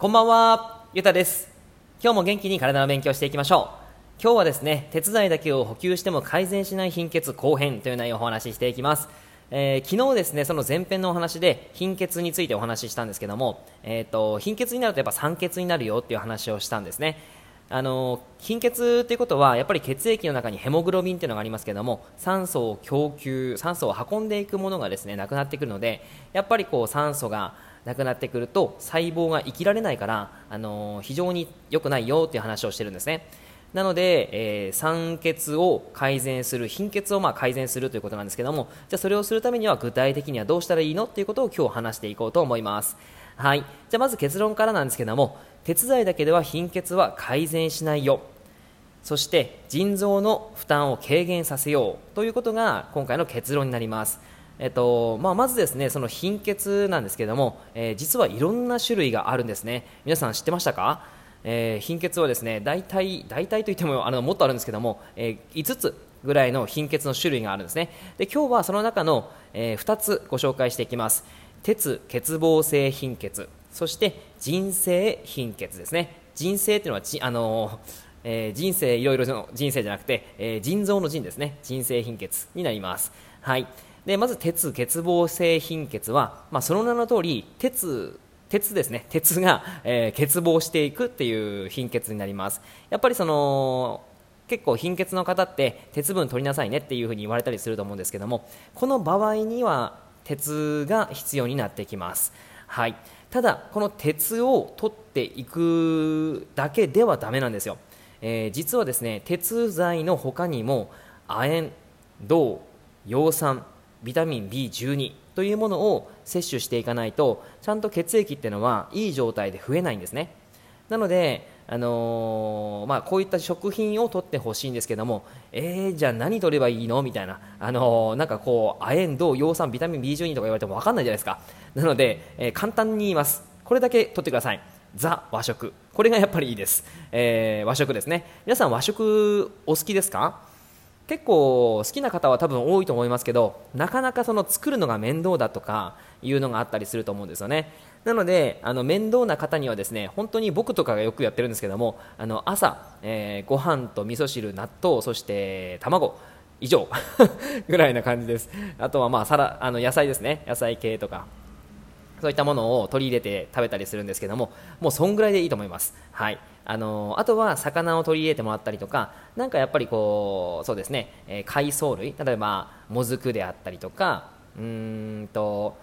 こんばんは、ゆたです。今日も元気に体の勉強していきましょう。今日はですね、鉄剤だけを補給しても改善しない貧血後編という内容をお話ししていきます。えー昨日ですね、その前編のお話で貧血についてお話ししたんですけども、えー、と貧血になるとやっぱ酸欠になるよっていう話をしたんですね。あの貧血ということはやっぱり血液の中にヘモグロビンというのがありますけども酸素を供給酸素を運んでいくものがですねなくなってくるのでやっぱりこう酸素がなくなってくると細胞が生きられないから、あの非常に良くないよっていう話をしてるんですね。なので、えー酸欠を改善する貧血をまあ改善するということなんですけどもじゃそれをするためには具体的にはどうしたらいいのっていうことを今日話していこうと思います。はい。じゃまず結論からなんですけども鉄剤だけでは貧血は改善しないよ。そして腎臓の負担を軽減させようということが今回の結論になります。えっとまあ、まずですねその貧血なんですけども、えー実はいろんな種類があるんですね。皆さん知ってましたか、えー貧血はですね大体大体といってもあのもっとあるんですけども、えー5つぐらいの貧血の種類があるんですね。で今日はその中の、え2つご紹介していきます。鉄欠乏性貧血。そして人生貧血ですね。人生っていうのはじあのえー人生いろいろの人生じゃなくて、えー腎臓の腎ですね。人生貧血になります。はい。でまず鉄欠乏性貧血は、まあ、その名の通り鉄鉄ですね。鉄が、えー欠乏していくっていう貧血になります。やっぱりその結構貧血の方って鉄分取りなさいねっていうふうに言われたりすると思うんですけどもこの場合には鉄が必要になってきます。はい。ただこの鉄を取っていくだけではダメなんですよ、えー実はですね鉄剤の他にも亜鉛銅葉酸ビタミン B12 というものを摂取していかないとちゃんと血液っていうのはいい状態で増えないんですね。なので、あのーまあ、こういった食品を取ってほしいんですけども、えー、じゃあ何取ればいいの？みたいな、あのーなんかこう亜鉛、銅、葉酸、ビタミン B12 とか言われても分かんないじゃないですか。なので、えー簡単に言います。これだけ取ってください。ザ和食。これがやっぱりいいです、えー和食ですね。皆さん和食お好きですか？結構好きな方は多分多いと思いますけどなかなかその作るのが面倒だとかいうのがあったりすると思うんですよね。なのであの面倒な方にはですね本当に僕とかがよくやってるんですけどもあの朝、えーご飯と味噌汁納豆そして卵以上 ぐらいな感じです。あとはまあサラあの野菜ですね。野菜系とか。そういったものを取り入れて食べたりするんですけども、もうそんぐらいでいいと思います。はい。あのあとは魚を取り入れてもらったりとか、何かやっぱりこう、そうですね、え海藻類、例えば、もずくであったりとか、うーんと、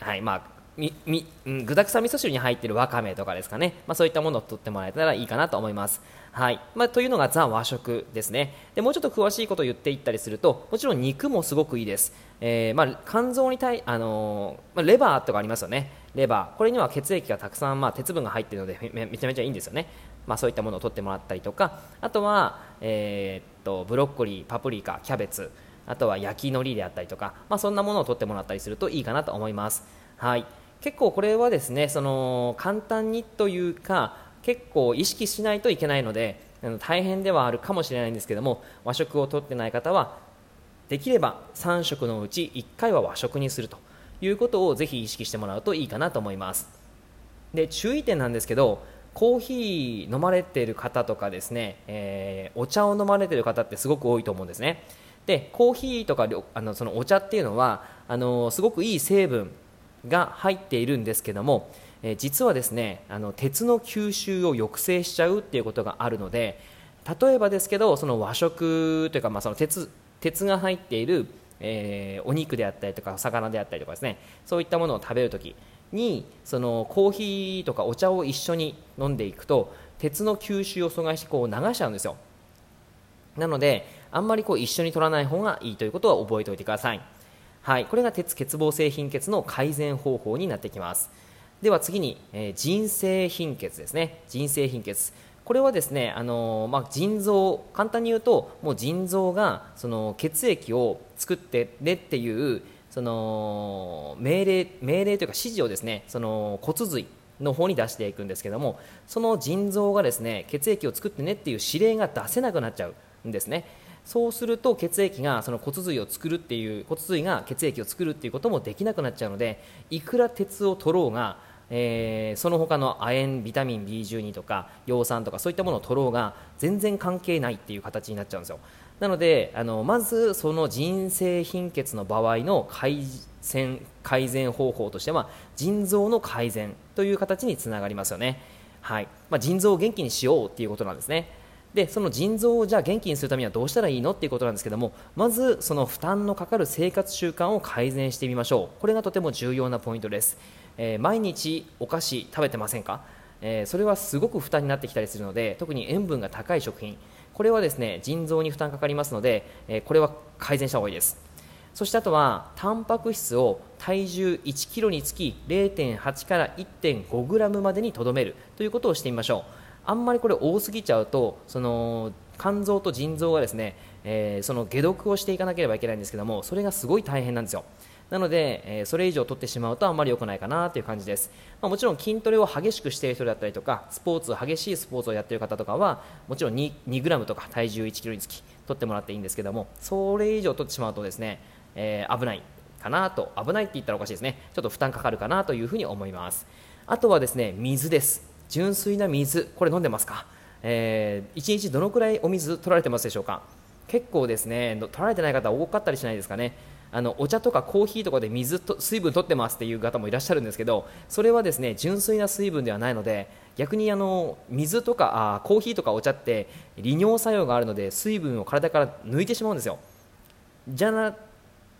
はい、まあ、みみうん具沢山味噌汁に入っているわかめとかですかね、まあ、そういったものを取ってもらえたらいいかなと思います。はい。まあ、というのがザ和食ですね。でもうちょっと詳しいことを言っていったりするともちろん肉もすごくいいです、えーまあ、肝臓に対、あのーまあ、レバーとかありますよね。レバー。これには血液がたくさん、まあ、鉄分が入っているのでめめちゃめちゃいいんですよね、まあ、そういったものを取ってもらったりとか。あとは、えーっとブロッコリーパプリカキャベツ。あとは焼き海苔であったりとか、まあ、そんなものを取ってもらったりするといいかなと思います。はい。結構これはですねその簡単にというか結構意識しないといけないので大変ではあるかもしれないんですけども和食をとってない方はできれば3食のうち1回は和食にするということをぜひ意識してもらうといいかなと思います。で注意点なんですけどコーヒー飲まれている方とかですね、えーお茶を飲まれている方ってすごく多いと思うんですね。でコーヒーとかあのそのお茶っていうのはあのすごくいい成分が入っているんですけども、え実はですねあの鉄の吸収を抑制しちゃうっていうことがあるので例えばですけどその和食というか、まあ、その鉄鉄が入っている、えーお肉であったりとか魚であったりとかですねそういったものを食べるときにそのコーヒーとかお茶を一緒に飲んでいくと鉄の吸収を阻害してこう流しちゃうんですよ。なのであんまりこう一緒に取らない方がいいということは覚えておいてください。はい、これが鉄欠乏性貧血の改善方法になってきます。では次に、えー腎性貧血ですね。腎性貧血。これはですね、あのーまあ、腎臓簡単に言うともう腎臓がその血液を作ってねっていうその命令命令というか指示をですねその骨髄の方に出していくんですけどもその腎臓がですね血液を作ってねっていう指令が出せなくなっちゃう。んですね。そうすると血液がその骨髄を作るっていう骨髄が血液を作るっていうこともできなくなっちゃうのでいくら鉄を取ろうが、えー、その他の亜鉛ビタミン B12 とか葉酸とかそういったものを取ろうが全然関係ないっていう形になっちゃうんですよ。なのであのまずその腎性貧血の場合の改善改善方法としては腎臓の改善という形につながりますよね、はい。まあ、腎臓を元気にしようっていうことなんですね。でその腎臓をじゃあ元気にするためにはどうしたらいいのっていうことなんですけどもまずその負担のかかる生活習慣を改善してみましょう。これがとても重要なポイントです、えー、毎日お菓子食べてませんか、えー、それはすごく負担になってきたりするので特に塩分が高い食品。これはですね腎臓に負担かかりますので、えー、これは改善した方がいいです。そしてあとはタンパク質を体重1キロにつき0.8から1.5グラムまでにとどめるということをしてみましょう。あんまりこれ多すぎちゃうとその肝臓と腎臓がですね、えー、その解毒をしていかなければいけないんですけどもそれがすごい大変なんですよ。なので、えー、それ以上取ってしまうとあんまり良くないかなという感じです、まあ、もちろん筋トレを激しくしている人だったりとかスポーツ激しいスポーツをやっている方とかはもちろん 2, 2グラムとか体重1キロにつき取ってもらっていいんですけどもそれ以上取ってしまうとですね、えー、危ないかなと。危ないって言ったらおかしいですね。ちょっと負担かかるかなというふに思います。あとはですね水です。純粋な水これ飲んでますか、えー、1日どのくらいお水取られてますでしょうか？結構ですね取られてない方多かったりしないですかね？あのお茶とかコーヒーとかで水と水分取ってますっていう方もいらっしゃるんですけどそれはですね純粋な水分ではないので逆にあの水とかあコーヒーとかお茶って利尿作用があるので水分を体から抜いてしまうんですよ。じゃな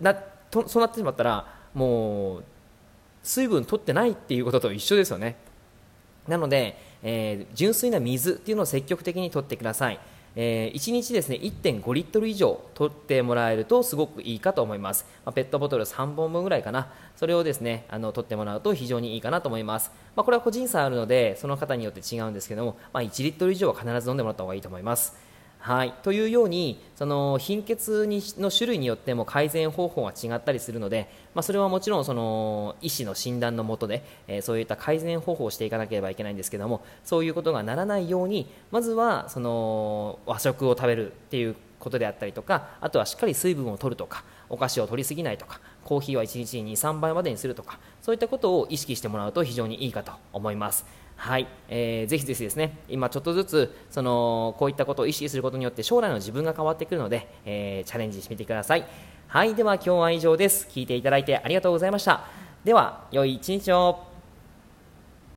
なとそうなってしまったらもう水分取ってないっていうことと一緒ですよね。なので、えー、純粋な水っていうのを積極的に取ってください。えー、1日ですね1.5リットル以上取ってもらえるとすごくいいかと思います、まあ、ペットボトル3本分ぐらいかな。それをですねあの取ってもらうと非常にいいかなと思います、まあ、これは個人差あるのでその方によって違うんですけども、まあ、1リットル以上は必ず飲んでもらった方がいいと思います。はい、というようにその貧血にの種類によっても改善方法が違ったりするので、まあ、それはもちろんその医師の診断のもとで、えー、そういった改善方法をしていかなければいけないんですけどもそういうことがならないようにまずはその和食を食べるっていうことであったりとかあとはしっかり水分を取るとかお菓子を取りすぎないとかコーヒーは1日に23杯までにするとかそういったことを意識してもらうと非常にいいかと思います。はい、えー、ぜひぜひですね今ちょっとずつそのこういったことを意識することによって将来の自分が変わってくるので、えー、チャレンジしてみてください。はい。では今日は以上です。聞いていただいてありがとうございました。では良い一日を。